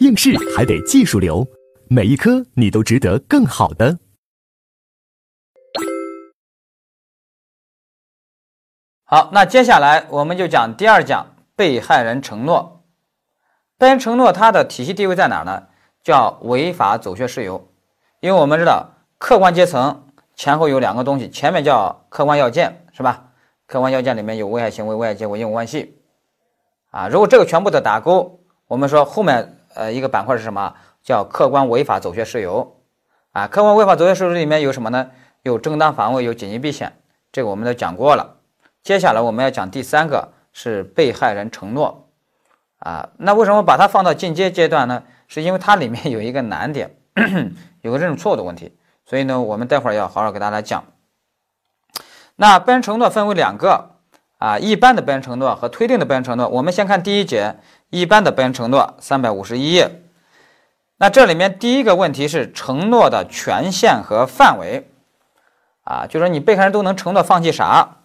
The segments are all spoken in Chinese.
应试还得技术流，每一科你都值得更好的。好，那接下来我们就讲第二讲被害人承诺。被害人承诺它的体系地位在哪呢？叫违法走穴事由。因为我们知道客观阶层前后有两个东西，前面叫客观要件，是吧？客观要件里面有危害行为、危害结果、因果关系。啊，如果这个全部的打勾，我们说后面呃一个板块是什么？叫客观违法走穴事由。啊，客观违法走穴事由里面有什么呢？有正当防卫，有紧急避险，这个我们都讲过了。接下来我们要讲第三个是被害人承诺，啊，那为什么把它放到进阶阶段呢？是因为它里面有一个难点，有个认识错误的问题，所以呢，我们待会儿要好好给大家讲。那被害人承诺分为两个，啊，一般的被害人承诺和推定的被害人承诺。我们先看第一节，一般的本人承诺，三百五十一页。那这里面第一个问题是承诺的权限和范围，啊，就说你被害人都能承诺放弃啥？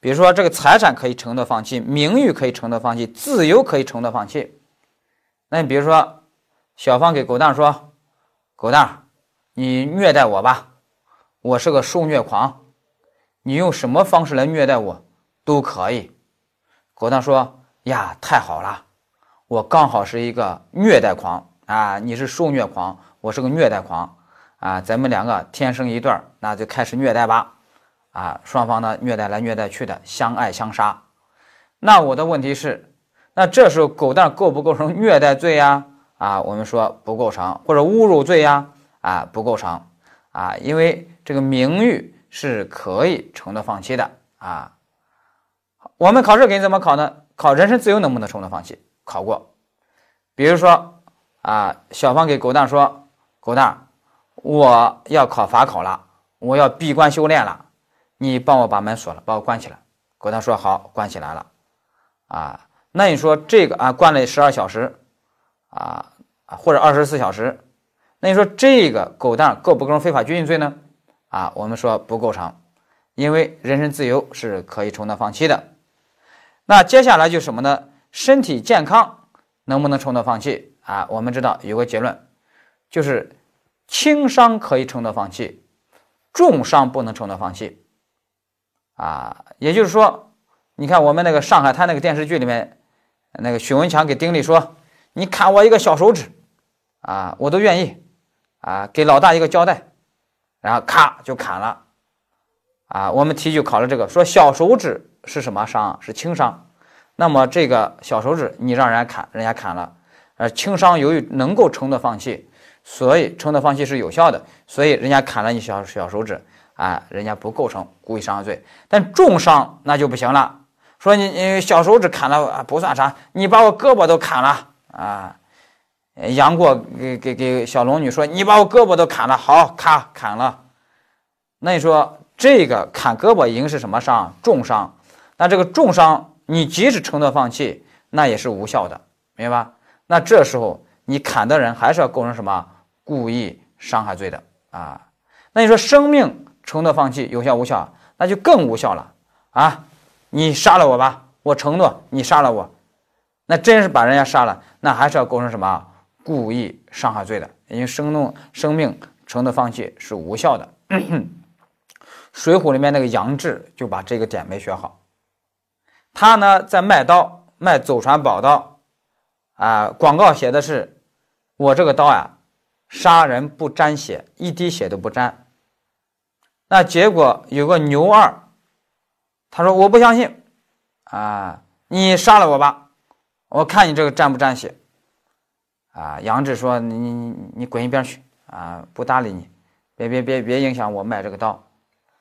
比如说，这个财产可以承诺放弃，名誉可以承诺放弃，自由可以承诺放弃。那你比如说，小芳给狗蛋说：“狗蛋，你虐待我吧，我是个受虐狂，你用什么方式来虐待我都可以。”狗蛋说：“呀，太好了，我刚好是一个虐待狂啊，你是受虐狂，我是个虐待狂啊，咱们两个天生一对儿，那就开始虐待吧。”啊，双方呢虐待来虐待去的，相爱相杀。那我的问题是，那这时候狗蛋构不构成虐待罪呀？啊，我们说不构成，或者侮辱罪呀？啊，不构成。啊，因为这个名誉是可以承诺放弃的啊。我们考试给你怎么考呢？考人身自由能不能承诺放弃？考过。比如说啊，小芳给狗蛋说：“狗蛋，我要考法考了，我要闭关修炼了。”你帮我把门锁了，把我关起来。狗蛋说好，关起来了。啊，那你说这个啊，关了十二小时，啊，或者二十四小时，那你说这个狗蛋构不构成非法拘禁罪呢？啊，我们说不构成，因为人身自由是可以承诺放弃的。那接下来就什么呢？身体健康能不能承诺放弃？啊，我们知道有个结论，就是轻伤可以承诺放弃，重伤不能承诺放弃。啊，也就是说，你看我们那个上海滩那个电视剧里面，那个许文强给丁力说：“你砍我一个小手指，啊，我都愿意，啊，给老大一个交代。”然后咔就砍了，啊，我们题就考了这个，说小手指是什么伤？是轻伤。那么这个小手指你让人家砍，人家砍了，而轻伤由于能够承诺放弃，所以承诺放弃是有效的，所以人家砍了你小小手指。啊，人家不构成故意伤害罪，但重伤那就不行了。说你你小手指砍了不算啥，你把我胳膊都砍了啊！杨过给给给小龙女说，你把我胳膊都砍了，好，咔砍了。那你说这个砍胳膊已经是什么伤？重伤。那这个重伤，你即使承诺放弃，那也是无效的，明白吧？那这时候你砍的人还是要构成什么故意伤害罪的啊？那你说生命？承诺放弃有效无效，那就更无效了啊！你杀了我吧，我承诺你杀了我，那真是把人家杀了，那还是要构成什么故意伤害罪的？因为生弄生命承诺放弃是无效的。水浒里面那个杨志就把这个点没学好，他呢在卖刀卖祖传宝刀啊，广告写的是我这个刀呀，杀人不沾血，一滴血都不沾。那结果有个牛二，他说我不相信，啊，你杀了我吧，我看你这个沾不沾血，啊，杨志说你你你滚一边去，啊，不搭理你，别别别别影响我卖这个刀。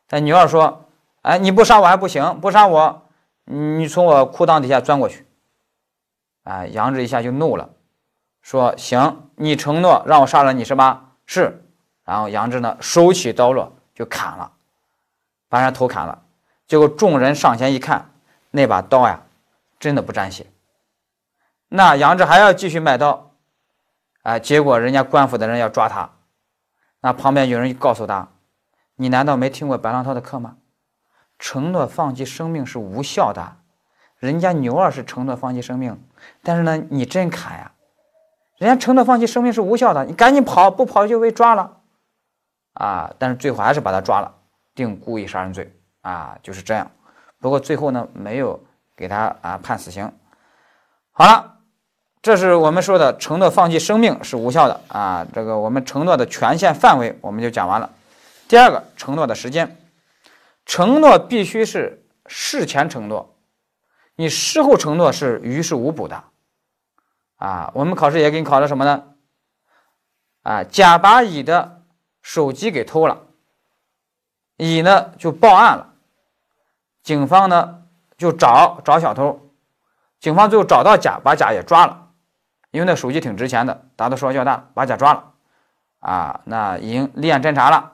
但牛二说，哎，你不杀我还不行，不杀我，你从我裤裆底下钻过去，啊，杨志一下就怒了，说行，你承诺让我杀了你是吧？是，然后杨志呢手起刀落。就砍了，把人头砍了。结果众人上前一看，那把刀呀，真的不沾血。那杨志还要继续卖刀，啊，结果人家官府的人要抓他。那旁边有人告诉他：“你难道没听过白浪涛的课吗？承诺放弃生命是无效的。人家牛二是承诺放弃生命，但是呢，你真砍呀？人家承诺放弃生命是无效的，你赶紧跑，不跑就被抓了啊！但是最后还是把他抓了，定故意杀人罪啊，就是这样。不过最后呢，没有给他啊判死刑。好了。这是我们说的承诺放弃生命是无效的啊！这个我们承诺的权限范围我们就讲完了。第二个，承诺的时间，承诺必须是事前承诺，你事后承诺是于事无补的啊！我们考试也给你考了什么呢？啊，甲把乙的手机给偷了，乙呢就报案了，警方呢就找找小偷，警方最后找到甲，把甲也抓了。因为那手机挺值钱的，打的数额较大，把甲抓了，啊，那已经立案侦查了，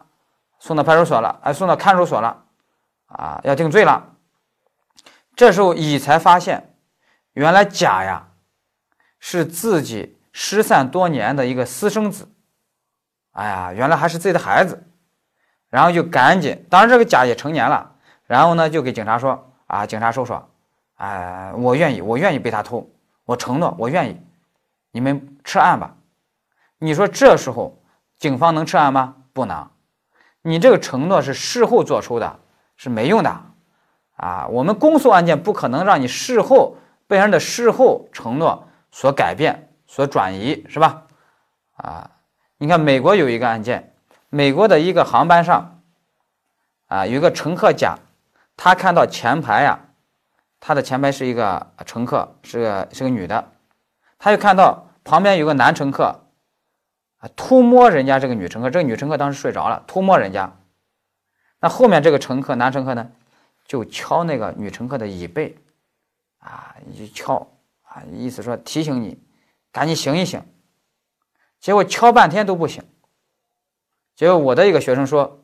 送到派出所了，哎，送到看守所了，啊，要定罪了。这时候乙才发现，原来甲呀是自己失散多年的一个私生子，哎呀，原来还是自己的孩子，然后就赶紧，当然这个甲也成年了，然后呢就给警察说，啊，警察叔叔，哎，我愿意，我愿意被他偷，我承诺，我愿意。你们撤案吧，你说这时候警方能撤案吗？不能，你这个承诺是事后做出的，是没用的啊！我们公诉案件不可能让你事后被害人的事后承诺所改变、所转移，是吧？啊，你看美国有一个案件，美国的一个航班上啊，有一个乘客甲，他看到前排呀，他的前排是一个乘客，是个是个女的。他就看到旁边有个男乘客，啊，偷摸人家这个女乘客。这个女乘客当时睡着了，偷摸人家。那后面这个乘客，男乘客呢，就敲那个女乘客的椅背，啊，一敲，啊，意思说提醒你，赶紧醒一醒。结果敲半天都不醒。结果我的一个学生说：“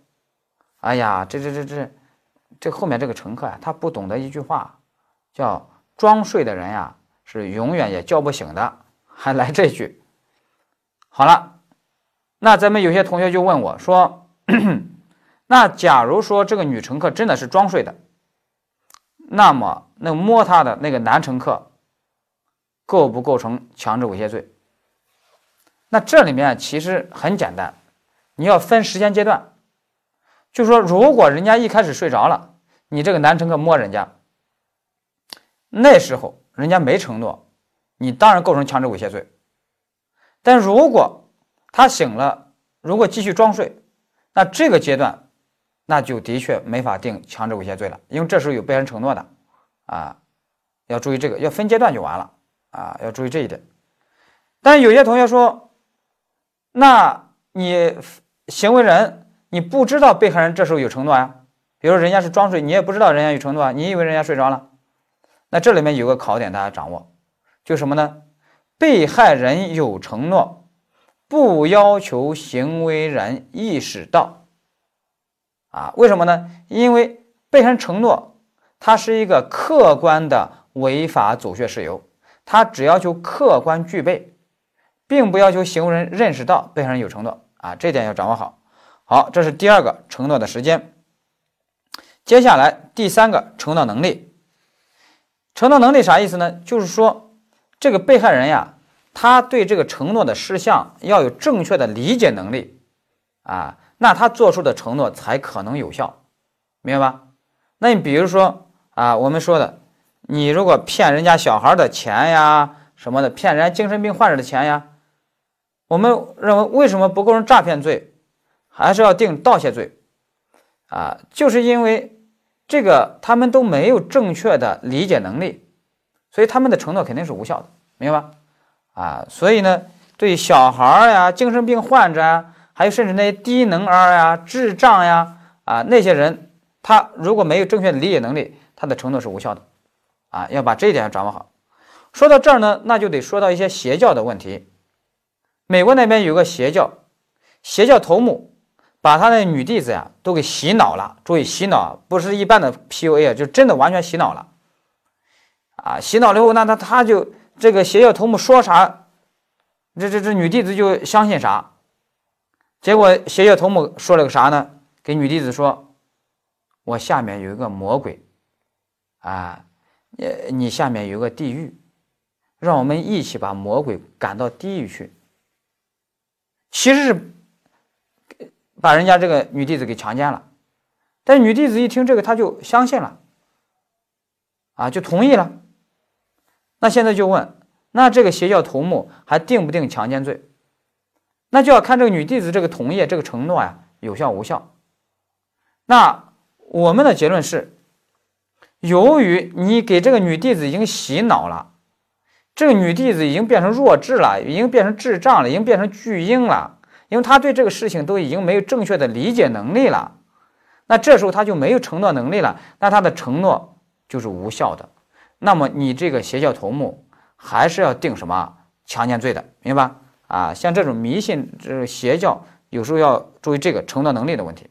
哎呀，这这这这，这后面这个乘客啊，他不懂得一句话，叫装睡的人呀。”是永远也叫不醒的，还来这句。好了，那咱们有些同学就问我说：“那假如说这个女乘客真的是装睡的，那么那摸她的那个男乘客构不构成强制猥亵罪？”那这里面其实很简单，你要分时间阶段，就说如果人家一开始睡着了，你这个男乘客摸人家，那时候。人家没承诺，你当然构成强制猥亵罪。但如果他醒了，如果继续装睡，那这个阶段，那就的确没法定强制猥亵罪了，因为这时候有被害人承诺的，啊，要注意这个，要分阶段就完了，啊，要注意这一点。但有些同学说，那你行为人你不知道被害人这时候有承诺呀？比如人家是装睡，你也不知道人家有承诺啊，你以为人家睡着了？那这里面有个考点，大家掌握，就什么呢？被害人有承诺，不要求行为人意识到。啊，为什么呢？因为被害人承诺，它是一个客观的违法阻却事由，它只要求客观具备，并不要求行为人认识到被害人有承诺。啊，这点要掌握好。好，这是第二个承诺的时间。接下来第三个承诺能力。承诺能力啥意思呢？就是说，这个被害人呀，他对这个承诺的事项要有正确的理解能力啊，那他做出的承诺才可能有效，明白吧？那你比如说啊，我们说的，你如果骗人家小孩的钱呀，什么的，骗人家精神病患者的钱呀，我们认为为什么不构成诈骗罪，还是要定盗窃罪啊？就是因为。这个他们都没有正确的理解能力，所以他们的承诺肯定是无效的，明白吧？啊，所以呢，对小孩呀、精神病患者啊，还有甚至那些低能儿呀、智障呀啊那些人，他如果没有正确的理解能力，他的承诺是无效的，啊，要把这一点掌握好。说到这儿呢，那就得说到一些邪教的问题。美国那边有个邪教，邪教头目。把他的女弟子呀都给洗脑了，注意洗脑不是一般的 PUA 啊，就真的完全洗脑了啊！洗脑了以后，那他他就这个邪教头目说啥，这这这女弟子就相信啥。结果邪教头目说了个啥呢？给女弟子说：“我下面有一个魔鬼啊，你你下面有个地狱让我们一起把魔鬼赶到地狱去。其实是把人家这个女弟子给强奸了，但女弟子一听这个，她就相信了，啊，就同意了。那现在就问，那这个邪教头目还定不定强奸罪？那就要看这个女弟子这个同业、这个承诺呀有效无效。那我们的结论是，由于你给这个女弟子已经洗脑了。这个女弟子已经变成弱智了，已经变成智障了，已经变成巨婴了，因为她对这个事情都已经没有正确的理解能力了。那这时候她就没有承诺能力了，那她的承诺就是无效的。那么你这个邪教头目还是要定什么强奸罪的，明白？啊，像这种迷信、这邪教，有时候要注意这个承诺能力的问题。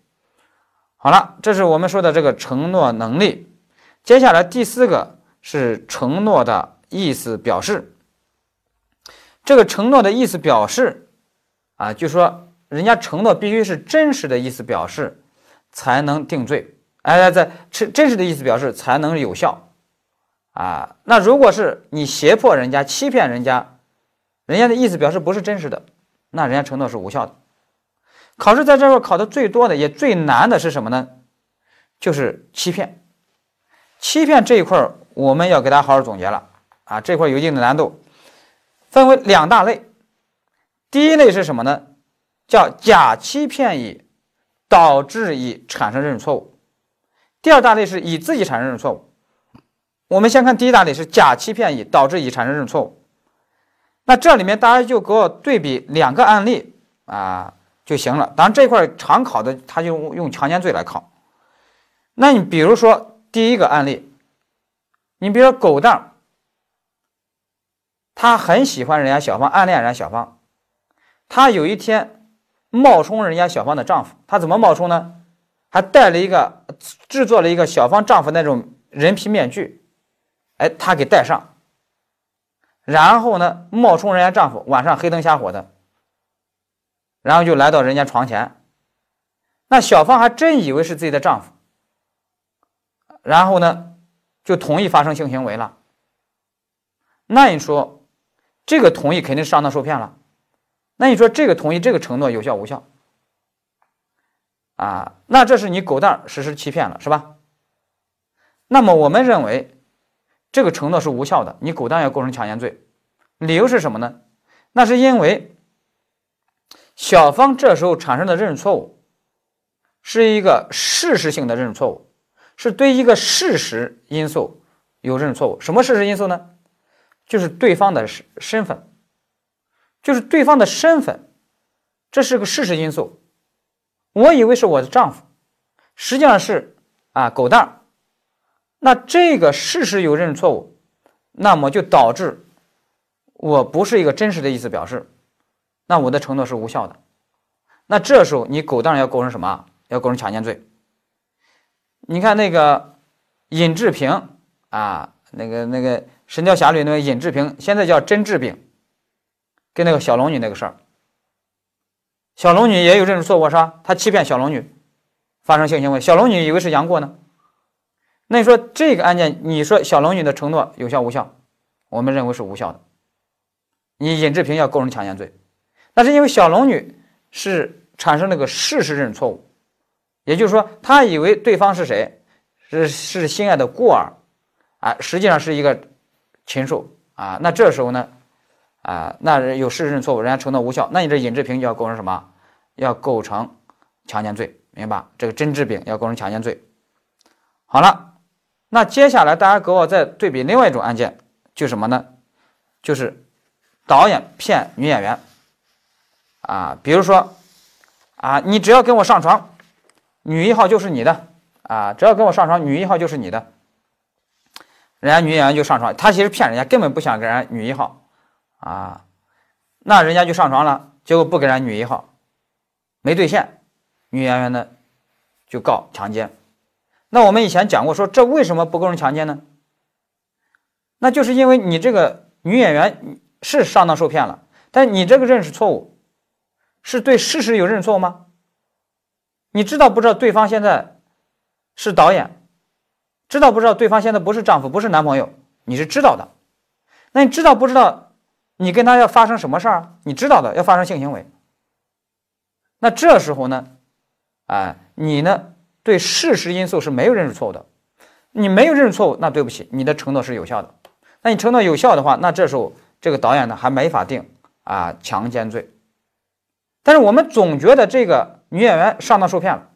好了，这是我们说的这个承诺能力。接下来第四个是承诺的。意思表示，这个承诺的意思表示，啊，就说人家承诺必须是真实的意思表示，才能定罪。哎，在真真实的意思表示才能有效。啊，那如果是你胁迫人家、欺骗人家，人家的意思表示不是真实的，那人家承诺是无效的。考试在这块考的最多的也最难的是什么呢？就是欺骗。欺骗这一块我们要给大家好好总结了。啊，这块有一定的难度，分为两大类。第一类是什么呢？叫假欺骗以导致以产生认识错误。第二大类是以自己产生认识错误。我们先看第一大类是假欺骗以导致以产生认识错误。那这里面大家就给我对比两个案例啊就行了。当然这块常考的他就用强奸罪来考。那你比如说第一个案例，你比如说狗蛋。他很喜欢人家小芳，暗恋人家小芳。他有一天冒充人家小芳的丈夫，他怎么冒充呢？还带了一个制作了一个小芳丈夫那种人皮面具，哎，他给戴上，然后呢，冒充人家丈夫，晚上黑灯瞎火的，然后就来到人家床前。那小芳还真以为是自己的丈夫，然后呢，就同意发生性行为了。那你说？这个同意肯定是上当受骗了，那你说这个同意这个承诺有效无效？啊，那这是你狗蛋实施欺骗了是吧？那么我们认为这个承诺是无效的，你狗蛋要构成强奸罪，理由是什么呢？那是因为小芳这时候产生的认识错误是一个事实性的认识错误，是对一个事实因素有认识错误。什么事实因素呢？就是对方的身身份，就是对方的身份，这是个事实因素。我以为是我的丈夫，实际上是啊狗蛋儿。那这个事实有认识错误，那么就导致我不是一个真实的意思表示，那我的承诺是无效的。那这时候你狗蛋儿要构成什么？要构成强奸罪。你看那个尹志平啊，那个那个。《神雕侠侣》那个尹志平，现在叫甄志炳，跟那个小龙女那个事儿，小龙女也有认识错误是吧？他欺骗小龙女发生性行为，小龙女以为是杨过呢。那你说这个案件，你说小龙女的承诺有效无效？我们认为是无效的。你尹志平要构成强奸罪，那是因为小龙女是产生了个事实认错误，也就是说，她以为对方是谁？是是心爱的孤儿，啊，实际上是一个。禽兽啊，那这时候呢，啊，那有事实认错误，人家承诺无效，那你这尹志平就要构成什么？要构成强奸罪，明白？这个甄志炳要构成强奸罪。好了，那接下来大家给我再对比另外一种案件，就什么呢？就是导演骗女演员啊，比如说啊，你只要跟我上床，女一号就是你的啊，只要跟我上床，女一号就是你的。人家女演员就上床，他其实骗人家，根本不想跟人家女一号，啊，那人家就上床了，结果不给人家女一号，没兑现，女演员呢就告强奸。那我们以前讲过，说这为什么不构成强奸呢？那就是因为你这个女演员是上当受骗了，但你这个认识错误，是对事实有认错吗？你知道不知道对方现在是导演？知道不知道对方现在不是丈夫，不是男朋友，你是知道的。那你知道不知道？你跟他要发生什么事儿？你知道的，要发生性行为。那这时候呢，啊，你呢对事实因素是没有认识错误的。你没有认识错误，那对不起，你的承诺是有效的。那你承诺有效的话，那这时候这个导演呢还没法定啊强奸罪。但是我们总觉得这个女演员上当受骗了。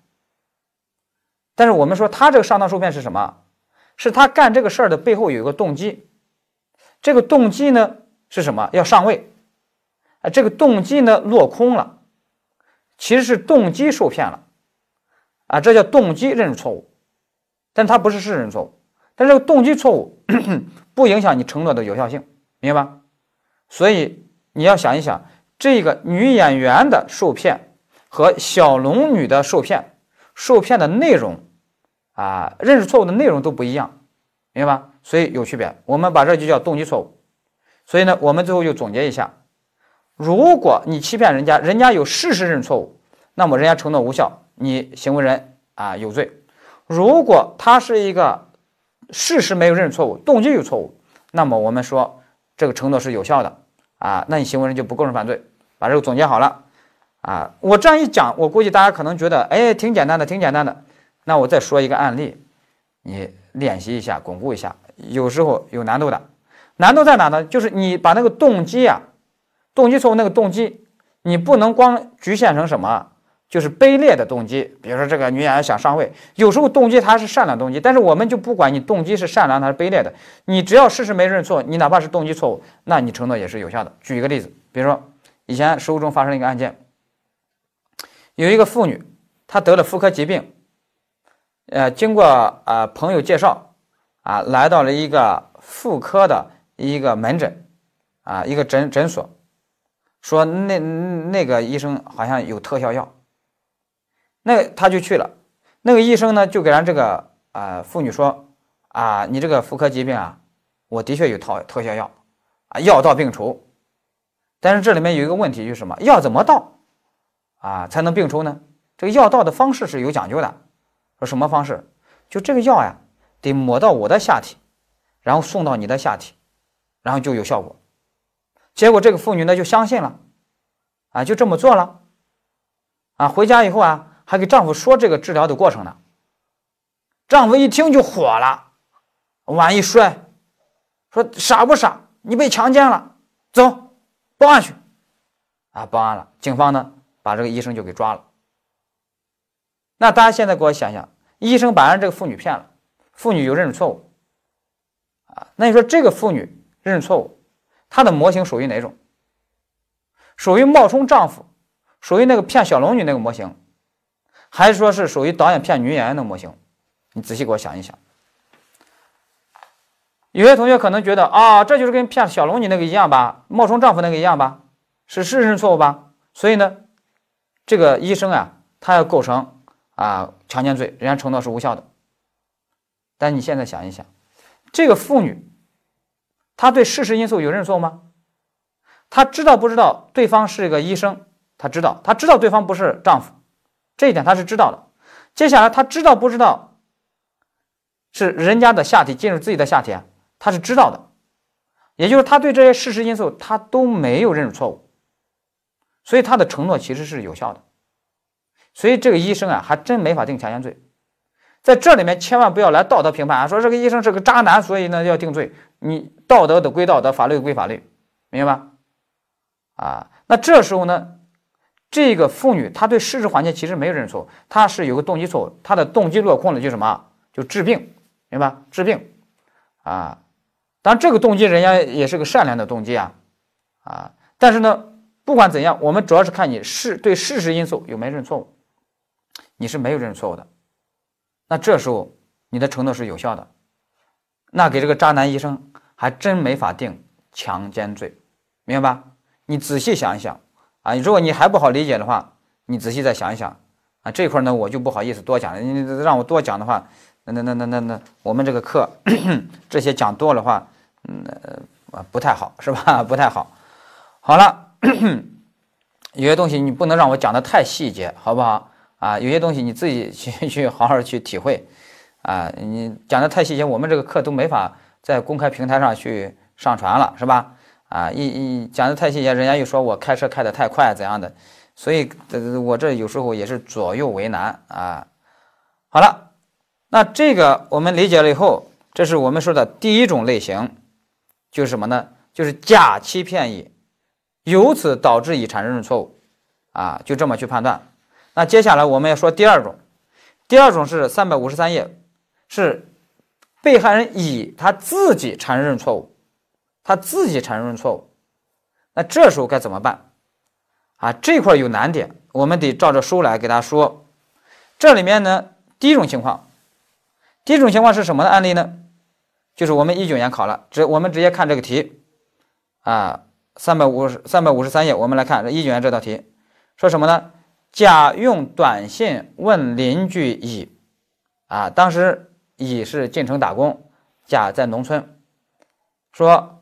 但是我们说她这个上当受骗是什么？是她干这个事儿的背后有一个动机。这个动机呢是什么？要上位。啊，这个动机呢落空了，其实是动机受骗了。啊，这叫动机认识错误。但它不是事实错误，但这个动机错误 不影响你承诺的有效性，明白吧？所以你要想一想，这个女演员的受骗和小龙女的受骗，受骗的内容啊，认识错误的内容都不一样，明白吧？所以有区别。我们把这就叫动机错误。所以呢，我们最后就总结一下：如果你欺骗人家，人家有事实认识错误，那么人家承诺无效，你行为人啊有罪。如果他是一个事实没有认识错误，动机有错误，那么我们说这个承诺是有效的啊，那你行为人就不构成犯罪。把这个总结好了啊，我这样一讲，我估计大家可能觉得哎挺简单的，挺简单的。那我再说一个案例，你练习一下，巩固一下。有时候有难度的，难度在哪呢？就是你把那个动机啊，动机错误那个动机，你不能光局限成什么。就是卑劣的动机，比如说这个女演员想上位，有时候动机她是善良动机，但是我们就不管你动机是善良还是卑劣的，你只要事实没认错，你哪怕是动机错误，那你承诺也是有效的。举一个例子，比如说以前实务中发生一个案件，有一个妇女，她得了妇科疾病，呃，经过啊朋友介绍，啊来到了一个妇科的一个门诊，啊一个诊诊所，说那那个医生好像有特效药。那他就去了，那个医生呢就给咱这个啊妇女说啊，你这个妇科疾病啊，我的确有套特效药啊，药到病除。但是这里面有一个问题，就是什么？药怎么到啊才能病除呢？这个药到的方式是有讲究的。说什么方式？就这个药呀，得抹到我的下体，然后送到你的下体，然后就有效果。结果这个妇女呢就相信了，啊，就这么做了，啊，回家以后啊。还给丈夫说这个治疗的过程呢，丈夫一听就火了，碗一摔，说傻不傻？你被强奸了，走，报案去。啊，报案了，警方呢把这个医生就给抓了。那大家现在给我想想，医生把人这个妇女骗了，妇女就认识错误，啊，那你说这个妇女认识错误，她的模型属于哪种？属于冒充丈夫，属于那个骗小龙女那个模型？还是说是属于导演骗女演员的模型？你仔细给我想一想。有些同学可能觉得啊，这就是跟骗小龙女那个一样吧，冒充丈夫那个一样吧，是事实错误吧？所以呢，这个医生啊，他要构成啊强奸罪，人家承诺是无效的。但你现在想一想，这个妇女，她对事实因素有认错吗？她知道不知道对方是一个医生？她知道，她知道对方不是丈夫。这一点他是知道的，接下来他知道不知道是人家的下体进入自己的下体啊？他是知道的，也就是他对这些事实因素他都没有认识错误，所以他的承诺其实是有效的。所以这个医生啊，还真没法定强奸罪。在这里面千万不要来道德评判啊，说这个医生是个渣男，所以呢要定罪。你道德的归道德，法律归法律，明白吧？啊，那这时候呢？这个妇女她对事实环境其实没有认错，她是有个动机错误，她的动机落空了，就什么？就治病，明白？治病，啊，当然这个动机人家也是个善良的动机啊，啊，但是呢，不管怎样，我们主要是看你是对事实因素有没有认错误，你是没有认错误的，那这时候你的承诺是有效的，那给这个渣男医生还真没法定强奸罪，明白吧？你仔细想一想。啊，如果你还不好理解的话，你仔细再想一想啊。这块呢，我就不好意思多讲了。你让我多讲的话，那那那那那那，我们这个课这些讲多的话，嗯呃不太好，是吧？不太好。好了，有些东西你不能让我讲的太细节，好不好？啊，有些东西你自己去 去好好去体会啊。你讲的太细节，我们这个课都没法在公开平台上去。上传了，是吧？啊，一一讲的太细节，人家又说我开车开的太快怎样的，所以这我这有时候也是左右为难啊。好了，那这个我们理解了以后，这是我们说的第一种类型，就是什么呢？就是甲欺骗乙，由此导致乙产生认错误啊，就这么去判断。那接下来我们要说第二种，第二种是三百五十三页，是被害人乙他自己产生认错误，他自己产生认错误，那这时候该怎么办啊？这块有难点，我们得照着书来给他说。这里面呢，第一种情况，第一种情况是什么的案例呢？就是我们一九年考了，直我们直接看这个题啊，三百五十三百五十三页，我们来看一九年这道题，说什么呢？甲用短信问邻居乙，啊，当时乙是进城打工，甲在农村，说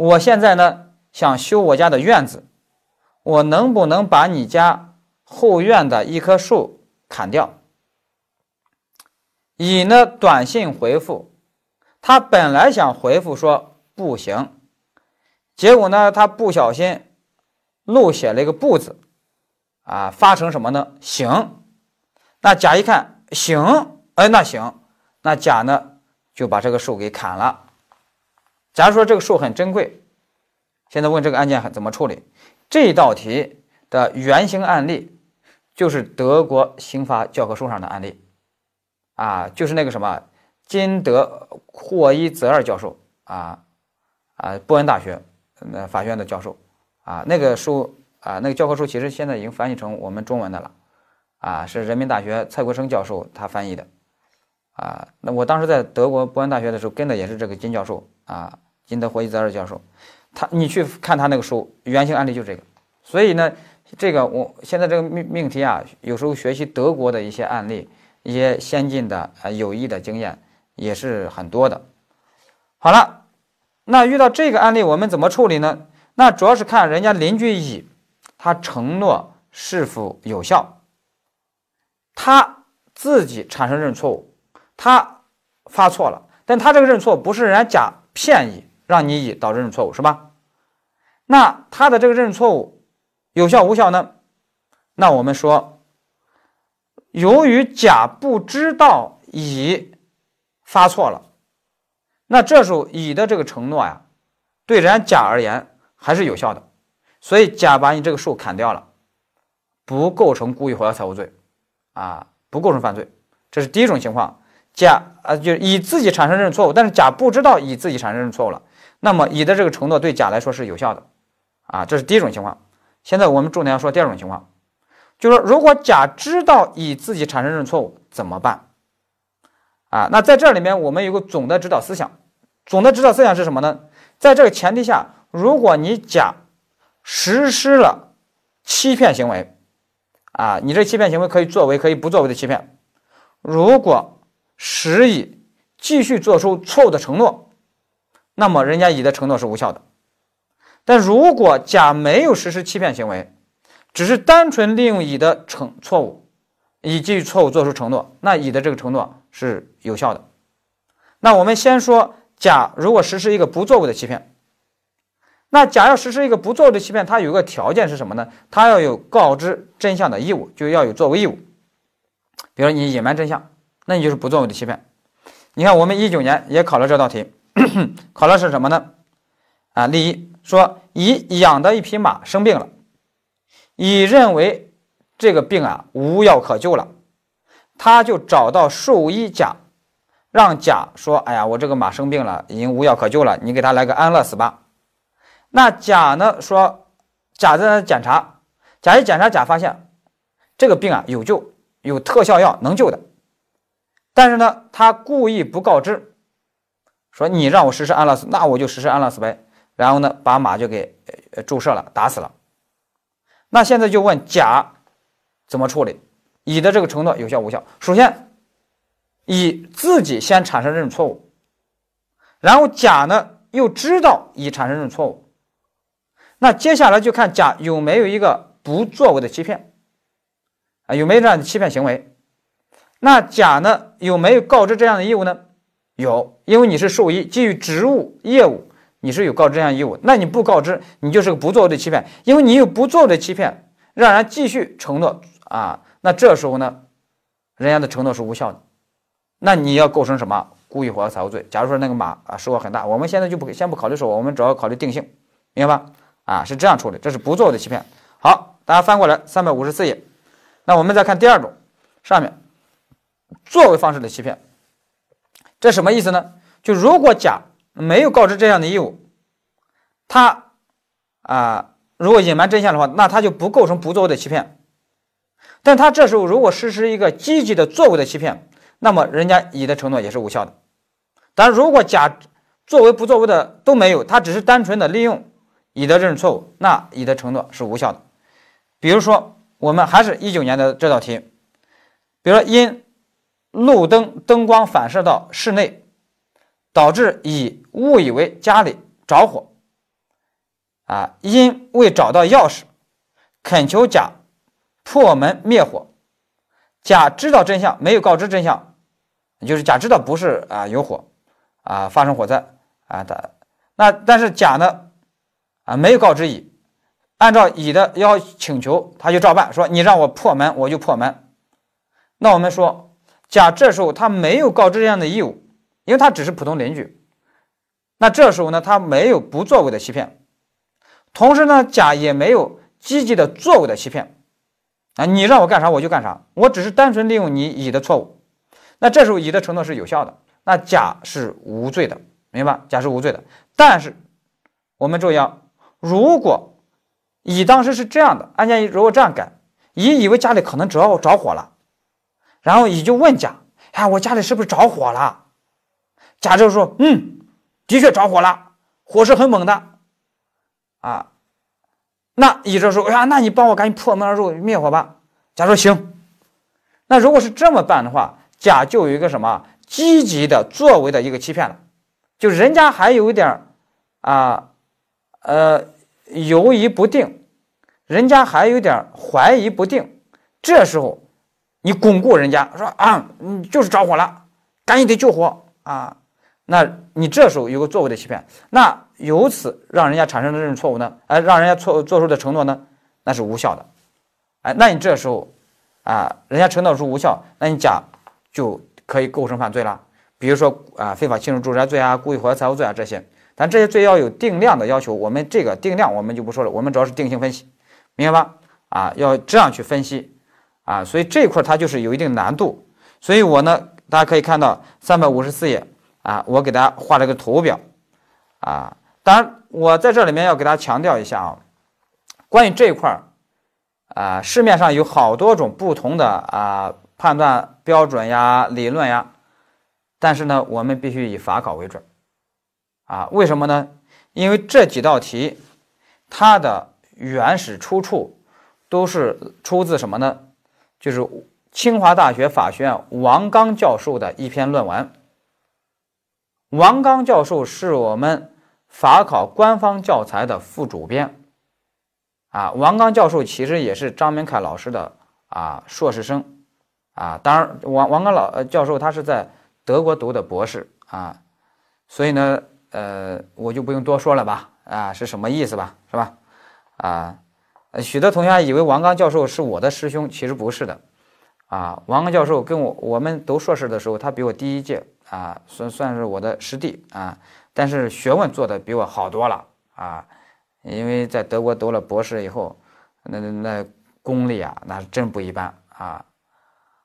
我现在呢想修我家的院子，我能不能把你家后院的一棵树砍掉？乙呢短信回复，他本来想回复说不行，结果呢他不小心漏写了一个不字。啊，发成什么呢？行，那甲一看行，哎，那行，那甲呢就把这个树给砍了。假如说这个树很珍贵，现在问这个案件怎么处理？这道题的原型案例就是德国刑法教科书上的案例，啊，就是那个什么金德霍伊泽尔教授啊，啊，波恩大学那法学院的教授啊，那个书。啊，那个教科书其实现在已经翻译成我们中文的了，啊，是人民大学蔡国生教授他翻译的，啊，那我当时在德国波恩大学的时候跟的也是这个金教授啊，金德霍伊泽尔教授，他你去看他那个书，原型案例就这个，所以呢，这个我现在这个命命题啊，有时候学习德国的一些案例，一些先进的啊有益的经验也是很多的。好了，那遇到这个案例我们怎么处理呢？那主要是看人家邻居乙。他承诺是否有效？他自己产生认错误，他发错了，但他这个认错不是人家甲骗乙，让你乙导致认错误是吧？那他的这个认错误有效无效呢？那我们说，由于甲不知道乙发错了，那这时候乙的这个承诺呀，对人家甲而言还是有效的。所以甲把你这个树砍掉了，不构成故意毁坏财物罪，啊，不构成犯罪，这是第一种情况。甲啊，就乙自己产生认错误，但是甲不知道乙自己产生认错误了，那么乙的这个承诺对甲来说是有效的，啊，这是第一种情况。现在我们重点要说第二种情况，就是说如果甲知道乙自己产生认错误怎么办？啊，那在这里面我们有个总的指导思想，总的指导思想是什么呢？在这个前提下，如果你甲实施了欺骗行为，啊，你这欺骗行为可以作为，可以不作为的欺骗。如果使乙继续做出错误的承诺，那么人家乙的承诺是无效的。但如果甲没有实施欺骗行为，只是单纯利用乙的承错误，乙基于错误做出承诺，那乙的这个承诺是有效的。那我们先说甲如果实施一个不作为的欺骗。那甲要实施一个不作为的欺骗，他有个条件是什么呢？他要有告知真相的义务，就要有作为义务。比如你隐瞒真相，那你就是不作为的欺骗。你看我们一九年也考了这道题，考的是什么呢？啊，例一说乙养的一匹马生病了，乙认为这个病啊无药可救了，他就找到兽医甲，让甲说：“哎呀，我这个马生病了，已经无药可救了，你给他来个安乐死吧。”那甲呢说，甲在那检查，甲一检查，甲发现这个病啊有救，有特效药能救的，但是呢，他故意不告知，说你让我实施安乐死，那我就实施安乐死呗。然后呢，把马就给注射了，打死了。那现在就问甲怎么处理？乙的这个承诺有效无效？首先，乙自己先产生这种错误，然后甲呢又知道乙产生这种错误。那接下来就看甲有没有一个不作为的欺骗，啊，有没有这样的欺骗行为？那甲呢有没有告知这样的义务呢？有，因为你是兽医，基于职务业务，你是有告知这样义务，那你不告知，你就是个不作为的欺骗，因为你有不作为的欺骗，让人继续承诺啊，那这时候呢，人家的承诺是无效的，那你要构成什么故意毁坏财物罪？假如说那个马啊收获很大，我们现在就不先不考虑收获，我们主要考虑定性，明白吧？啊，是这样处理，这是不作为的欺骗。好，大家翻过来三百五十四页，那我们再看第二种，上面作为方式的欺骗，这什么意思呢？就如果甲没有告知这样的义务，他啊，如果隐瞒真相的话，那他就不构成不作为的欺骗。但他这时候如果实施一个积极的作为的欺骗，那么人家乙的承诺也是无效的。但，如果甲作为不作为的都没有，他只是单纯的利用乙的认识错误，那乙的承诺是无效的。比如说，我们还是一九年的这道题，比如说因路灯灯光反射到室内。导致乙误以为家里着火，啊，因未找到钥匙，恳求甲破门灭火。甲知道真相，没有告知真相，就是甲知道不是啊有火，啊发生火灾啊的。那但是甲呢，啊没有告知乙，按照乙的要请求，他就照办，说你让我破门，我就破门。那我们说，甲这时候他没有告知这样的义务。因为他只是普通邻居，那这时候呢，他没有不作为的欺骗，同时呢，甲也没有积极的作为的欺骗啊，你让我干啥我就干啥，我只是单纯利用你乙的错误，那这时候乙的承诺是有效的，那甲是无罪的，明白？甲是无罪的，但是我们注意啊，如果乙当时是这样的，案件如果这样改，乙以为家里可能着着火了，然后乙就问甲，哎，我家里是不是着火了？甲就说：“嗯，的确着火了，火势很猛的，啊，那乙就说：哎呀，那你帮我赶紧破门而入灭火吧。”甲说：“行。”那如果是这么办的话，甲就有一个什么积极的作为的一个欺骗了，就人家还有点啊，呃，犹疑不定，人家还有点怀疑不定，这时候你巩固人家说啊，你就是着火了，赶紧得救火啊。那你这时候有个错误的欺骗，那由此让人家产生的认识错误呢？哎，让人家错做出的承诺呢，那是无效的。哎，那你这时候啊，人家承诺书无效，那你甲就可以构成犯罪了。比如说啊，非法侵入住宅罪啊，故意毁坏财物罪啊这些。但这些罪要有定量的要求，我们这个定量我们就不说了，我们主要是定性分析，明白吧？啊，要这样去分析啊，所以这一块它就是有一定难度。所以我呢，大家可以看到三百五十四页。啊，我给大家画了个图表，啊，当然我在这里面要给大家强调一下啊，关于这一块儿，啊，市面上有好多种不同的啊判断标准呀、理论呀，但是呢，我们必须以法考为准，啊，为什么呢？因为这几道题，它的原始出处都是出自什么呢？就是清华大学法学院王刚教授的一篇论文。王刚教授是我们法考官方教材的副主编，啊，王刚教授其实也是张明凯老师的啊硕士生，啊，当然王王刚老教授他是在德国读的博士啊，所以呢，呃，我就不用多说了吧，啊，是什么意思吧，是吧？啊，呃许多同学以为王刚教授是我的师兄，其实不是的，啊，王刚教授跟我我们读硕士的时候，他比我低一届。啊，算算是我的师弟啊，但是学问做的比我好多了啊，因为在德国读了博士以后，那那功力啊，那真不一般啊。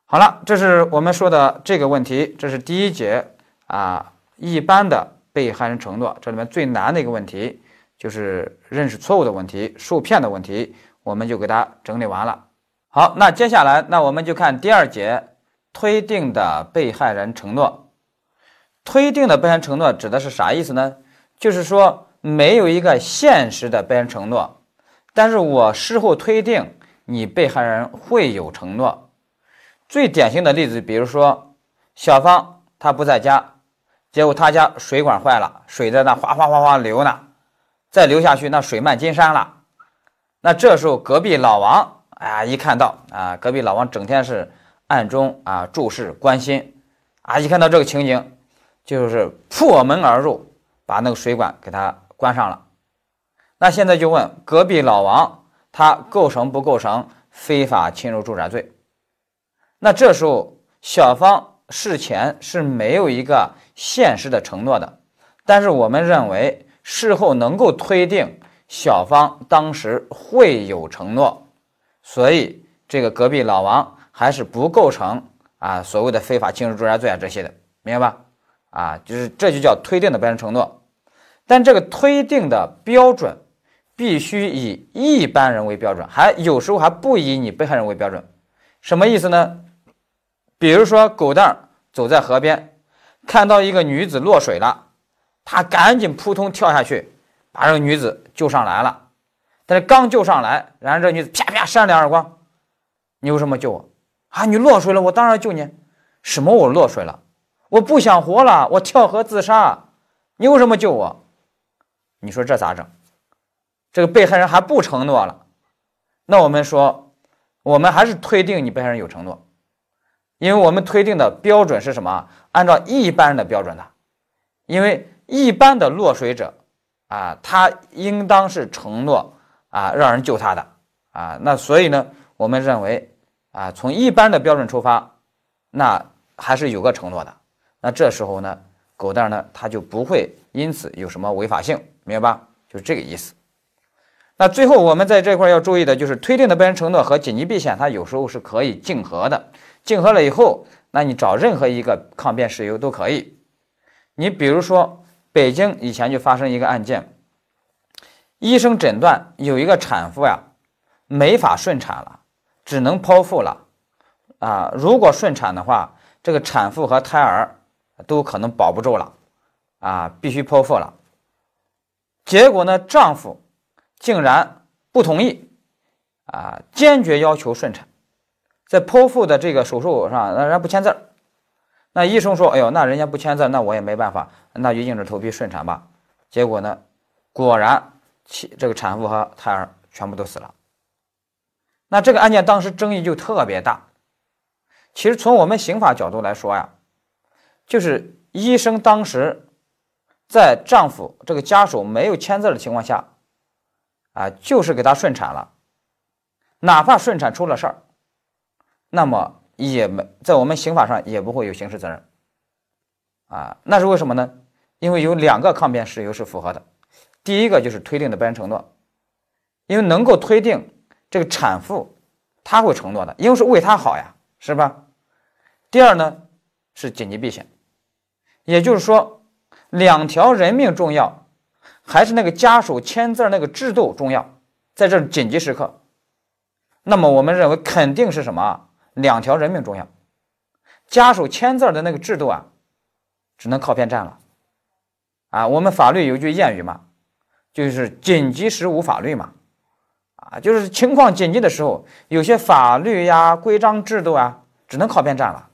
好了，这是我们说的这个问题，这是第一节啊，一般的被害人承诺，这里面最难的一个问题就是认识错误的问题，受骗的问题，我们就给它整理完了。好，那接下来那我们就看第二节推定的被害人承诺。推定的被害人承诺指的是啥意思呢？就是说没有一个现实的被害人承诺，但是我事后推定你被害人会有承诺。最典型的例子，比如说小芳她不在家，结果她家水管坏了，水在那哗哗哗哗流呢，再流下去那水漫金山了。那这时候隔壁老王啊一看到啊，隔壁老王整天是暗中啊注视关心啊，一看到这个情景。就是破门而入，把那个水管给它关上了。那现在就问隔壁老王，他构成不构成非法侵入住宅罪？那这时候小芳事前是没有一个现实的承诺的，但是我们认为事后能够推定小芳当时会有承诺，所以这个隔壁老王还是不构成啊所谓的非法侵入住宅罪啊这些的，明白吧？啊，就是这就叫推定的被害人承诺，但这个推定的标准。必须以一般人为标准，还有时候还不以你被害人为标准，什么意思呢？比如说狗蛋走在河边，看到一个女子落水了，他赶紧扑通跳下去，把这个女子救上来了。但是刚救上来，然后这女子啪啪扇两耳光，你为什么救我？啊，你落水了，我当然救你。什么？我落水了？我不想活了，我跳河自杀。你为什么救我？你说这咋整？这个被害人还不承诺了，那我们说，我们还是推定你被害人有承诺，因为我们推定的标准是什么？按照一般人的标准的，因为一般的落水者啊，他应当是承诺啊让人救他的啊，那所以呢，我们认为啊，从一般的标准出发，那还是有个承诺的，那这时候呢，狗蛋呢他就不会因此有什么违法性，明白吧？就是这个意思。那最后我们在这块要注意的就是推定的被人承诺和紧急避险，它有时候是可以竞合的。竞合了以后，那你找任何一个抗辩事由都可以。你比如说，北京以前就发生一个案件，医生诊断有一个产妇呀没法顺产了，只能剖腹了。啊，如果顺产的话，这个产妇和胎儿都可能保不住了，啊，必须剖腹了。结果呢，丈夫。竟然不同意，啊，坚决要求顺产，在剖腹的这个手术上，让人不签字那医生说：“哎呦，那人家不签字，那我也没办法，那就硬着头皮顺产吧。”结果呢，果然这个产妇和胎儿全部都死了。那这个案件当时争议就特别大。其实从我们刑法角度来说呀，就是医生当时在丈夫这个家属没有签字的情况下。啊，就是给他顺产了，哪怕顺产出了事儿，那么也没在我们刑法上也不会有刑事责任。啊，那是为什么呢？因为有两个抗辩事由是符合的，第一个就是推定的被害人承诺，因为能够推定这个产妇她会承诺的，因为是为她好呀，是吧？第二呢是紧急避险，也就是说两条人命重要。还是那个家属签字那个制度重要，在这紧急时刻，那么我们认为肯定是什么？两条人命重要，家属签字的那个制度啊，只能靠边站了。啊，我们法律有句谚语嘛，就是紧急时无法律嘛，啊，就是情况紧急的时候，有些法律呀、规章制度啊，只能靠边站了，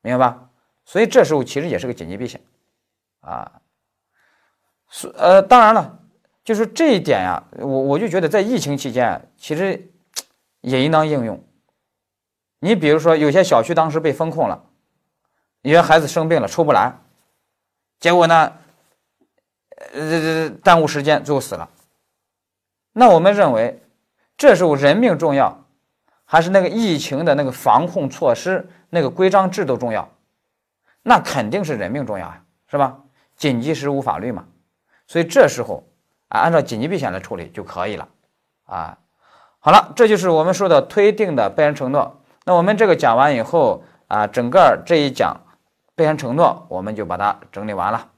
明白吧？所以这时候其实也是个紧急避险，啊。是呃，当然了，就是这一点呀，我我就觉得在疫情期间，其实也应当应用。你比如说，有些小区当时被封控了，有些孩子生病了出不来，结果呢，呃，耽误时间，最后死了。那我们认为，这时候人命重要，还是那个疫情的那个防控措施、那个规章制度重要？那肯定是人命重要呀，是吧？紧急时无法律嘛。所以这时候啊，按照紧急避险来处理就可以了，啊，好了，这就是我们说的推定的被人承诺。那我们这个讲完以后啊，整个这一讲备案承诺我们就把它整理完了。